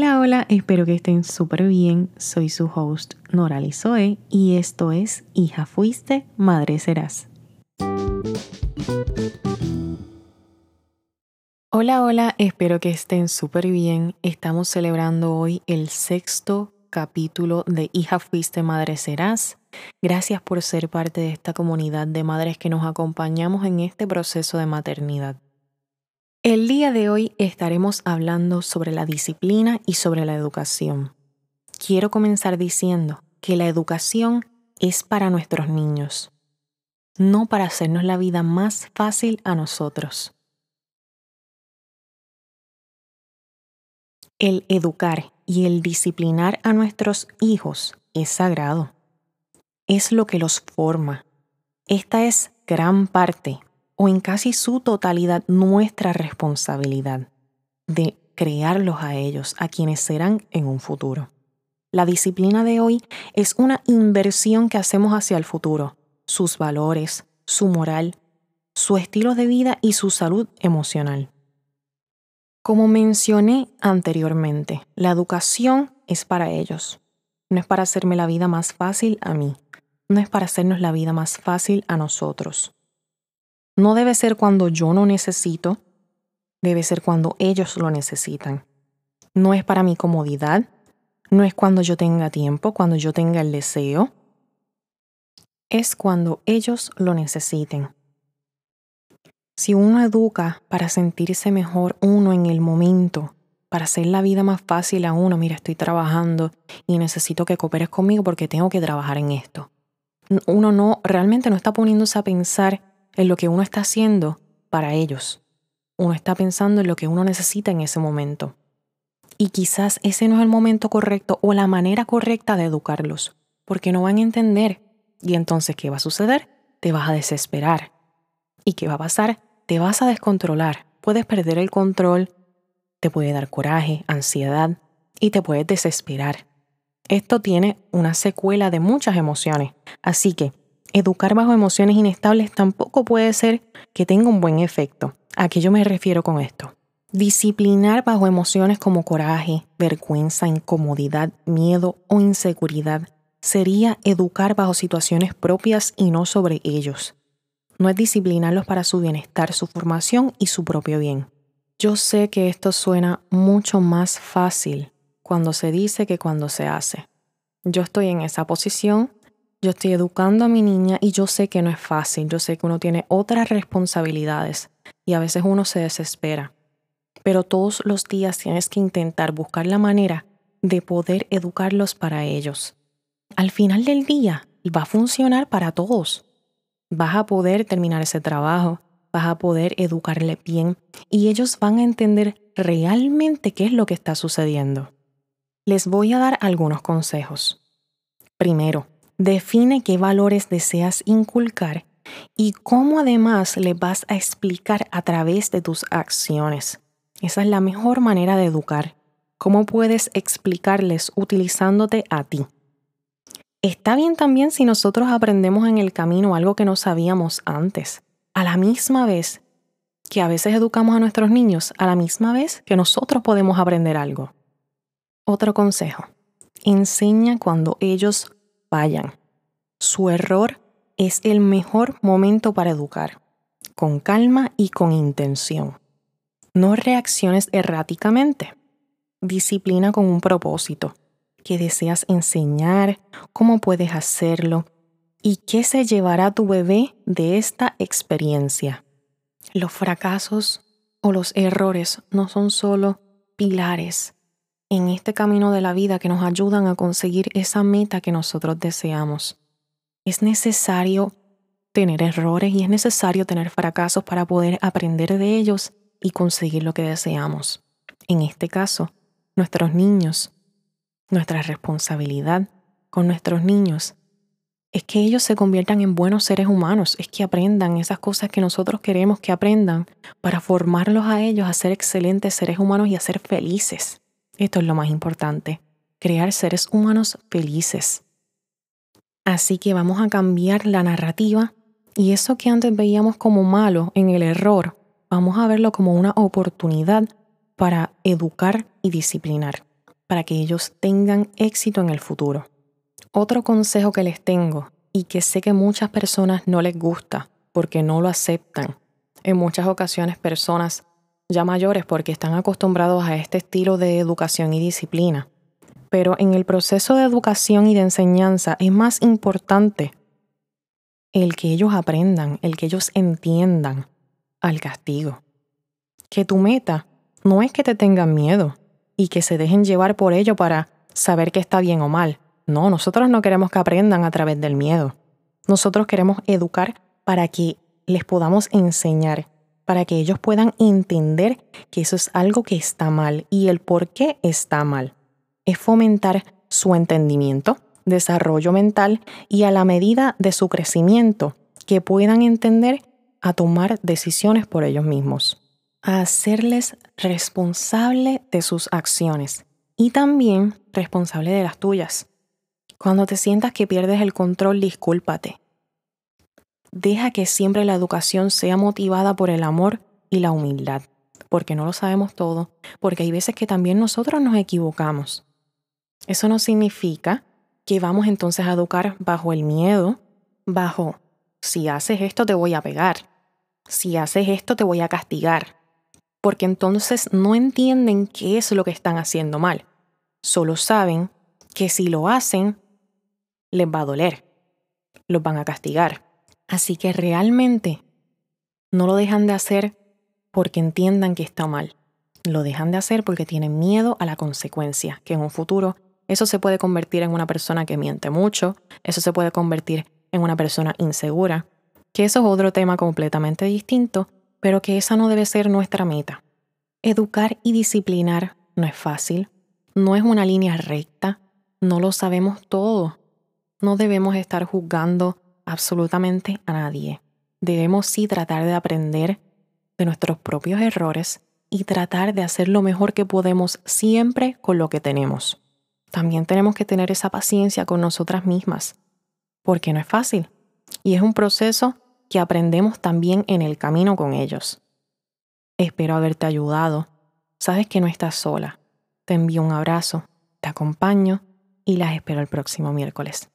Hola, hola, espero que estén súper bien. Soy su host Nora Zoe y esto es Hija Fuiste, Madre Serás. Hola, hola, espero que estén súper bien. Estamos celebrando hoy el sexto capítulo de Hija Fuiste, Madre Serás. Gracias por ser parte de esta comunidad de madres que nos acompañamos en este proceso de maternidad. El día de hoy estaremos hablando sobre la disciplina y sobre la educación. Quiero comenzar diciendo que la educación es para nuestros niños, no para hacernos la vida más fácil a nosotros. El educar y el disciplinar a nuestros hijos es sagrado. Es lo que los forma. Esta es gran parte o en casi su totalidad nuestra responsabilidad de crearlos a ellos, a quienes serán en un futuro. La disciplina de hoy es una inversión que hacemos hacia el futuro, sus valores, su moral, su estilo de vida y su salud emocional. Como mencioné anteriormente, la educación es para ellos. No es para hacerme la vida más fácil a mí. No es para hacernos la vida más fácil a nosotros. No debe ser cuando yo no necesito, debe ser cuando ellos lo necesitan. No es para mi comodidad, no es cuando yo tenga tiempo, cuando yo tenga el deseo. Es cuando ellos lo necesiten. Si uno educa para sentirse mejor uno en el momento, para hacer la vida más fácil a uno, mira, estoy trabajando y necesito que cooperes conmigo porque tengo que trabajar en esto. Uno no, realmente no está poniéndose a pensar en lo que uno está haciendo para ellos. Uno está pensando en lo que uno necesita en ese momento. Y quizás ese no es el momento correcto o la manera correcta de educarlos, porque no van a entender. Y entonces, ¿qué va a suceder? Te vas a desesperar. ¿Y qué va a pasar? te vas a descontrolar, puedes perder el control, te puede dar coraje, ansiedad y te puedes desesperar. Esto tiene una secuela de muchas emociones, así que educar bajo emociones inestables tampoco puede ser que tenga un buen efecto. ¿A qué yo me refiero con esto? Disciplinar bajo emociones como coraje, vergüenza, incomodidad, miedo o inseguridad sería educar bajo situaciones propias y no sobre ellos no es disciplinarlos para su bienestar, su formación y su propio bien. Yo sé que esto suena mucho más fácil cuando se dice que cuando se hace. Yo estoy en esa posición, yo estoy educando a mi niña y yo sé que no es fácil, yo sé que uno tiene otras responsabilidades y a veces uno se desespera. Pero todos los días tienes que intentar buscar la manera de poder educarlos para ellos. Al final del día va a funcionar para todos vas a poder terminar ese trabajo, vas a poder educarle bien y ellos van a entender realmente qué es lo que está sucediendo. Les voy a dar algunos consejos. Primero, define qué valores deseas inculcar y cómo además les vas a explicar a través de tus acciones. Esa es la mejor manera de educar. ¿Cómo puedes explicarles utilizándote a ti? Está bien también si nosotros aprendemos en el camino algo que no sabíamos antes, a la misma vez que a veces educamos a nuestros niños, a la misma vez que nosotros podemos aprender algo. Otro consejo, enseña cuando ellos vayan. Su error es el mejor momento para educar, con calma y con intención. No reacciones erráticamente. Disciplina con un propósito que deseas enseñar, cómo puedes hacerlo y qué se llevará tu bebé de esta experiencia. Los fracasos o los errores no son solo pilares en este camino de la vida que nos ayudan a conseguir esa meta que nosotros deseamos. Es necesario tener errores y es necesario tener fracasos para poder aprender de ellos y conseguir lo que deseamos. En este caso, nuestros niños nuestra responsabilidad con nuestros niños es que ellos se conviertan en buenos seres humanos, es que aprendan esas cosas que nosotros queremos que aprendan para formarlos a ellos a ser excelentes seres humanos y a ser felices. Esto es lo más importante, crear seres humanos felices. Así que vamos a cambiar la narrativa y eso que antes veíamos como malo en el error, vamos a verlo como una oportunidad para educar y disciplinar. para que ellos tengan éxito en el futuro. Otro consejo que les tengo y que sé que muchas personas no les gusta porque no lo aceptan. En muchas ocasiones personas ya mayores porque están acostumbrados a este estilo de educación y disciplina. Pero en el proceso de educación y de enseñanza es más importante el que ellos aprendan, el que ellos entiendan al castigo. Que tu meta no es que te tengan miedo y que se dejen llevar por ello para saber que está bien o mal. No, nosotros no queremos que aprendan a través del miedo. Nosotros queremos educar para que les podamos enseñar, para que ellos puedan entender que eso es algo que está mal y el por qué está mal. Es fomentar su entendimiento, desarrollo mental y a la medida de su crecimiento, que puedan entender a tomar decisiones por ellos mismos, a hacerles responsable de sus acciones y también responsable de las tuyas. Cuando te sientas que pierdes el control, discúlpate. Deja que siempre la educación sea motivada por el amor y la humildad, porque no lo sabemos todo, porque hay veces que también nosotros nos equivocamos. Eso no significa que vamos entonces a educar bajo el miedo, bajo, si haces esto te voy a pegar, si haces esto te voy a castigar, porque entonces no entienden qué es lo que están haciendo mal, solo saben que si lo hacen, les va a doler, los van a castigar. Así que realmente no lo dejan de hacer porque entiendan que está mal. Lo dejan de hacer porque tienen miedo a la consecuencia, que en un futuro eso se puede convertir en una persona que miente mucho, eso se puede convertir en una persona insegura, que eso es otro tema completamente distinto, pero que esa no debe ser nuestra meta. Educar y disciplinar no es fácil, no es una línea recta, no lo sabemos todo. No debemos estar juzgando absolutamente a nadie. Debemos sí tratar de aprender de nuestros propios errores y tratar de hacer lo mejor que podemos siempre con lo que tenemos también tenemos que tener esa paciencia con nosotras mismas, porque no es fácil y es un proceso que aprendemos también en el camino con ellos. Espero haberte ayudado. Sabes que no estás sola. Te envío un abrazo, te acompaño y las espero el próximo miércoles.